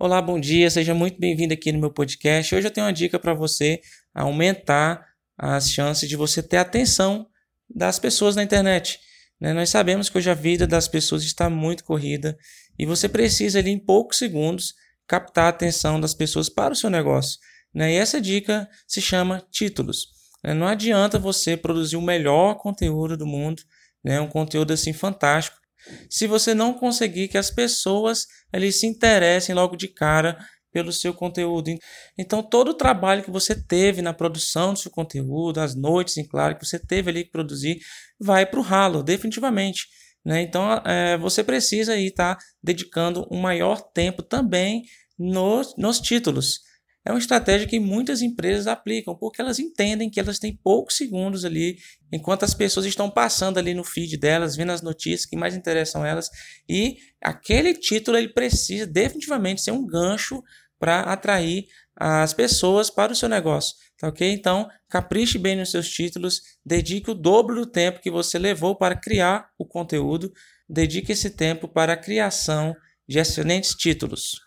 Olá, bom dia, seja muito bem-vindo aqui no meu podcast. Hoje eu tenho uma dica para você aumentar as chances de você ter atenção das pessoas na internet. Né? Nós sabemos que hoje a vida das pessoas está muito corrida e você precisa ali em poucos segundos captar a atenção das pessoas para o seu negócio. Né? E essa dica se chama títulos. Né? Não adianta você produzir o melhor conteúdo do mundo, né? um conteúdo assim fantástico, se você não conseguir que as pessoas ali se interessem logo de cara pelo seu conteúdo. Então, todo o trabalho que você teve na produção do seu conteúdo, as noites, em claro, que você teve ali que produzir, vai para o ralo, definitivamente. Né? Então, é, você precisa estar tá dedicando um maior tempo também nos, nos títulos é uma estratégia que muitas empresas aplicam, porque elas entendem que elas têm poucos segundos ali, enquanto as pessoas estão passando ali no feed delas, vendo as notícias que mais interessam elas, e aquele título ele precisa definitivamente ser um gancho para atrair as pessoas para o seu negócio, tá ok? Então, capriche bem nos seus títulos, dedique o dobro do tempo que você levou para criar o conteúdo, dedique esse tempo para a criação de excelentes títulos.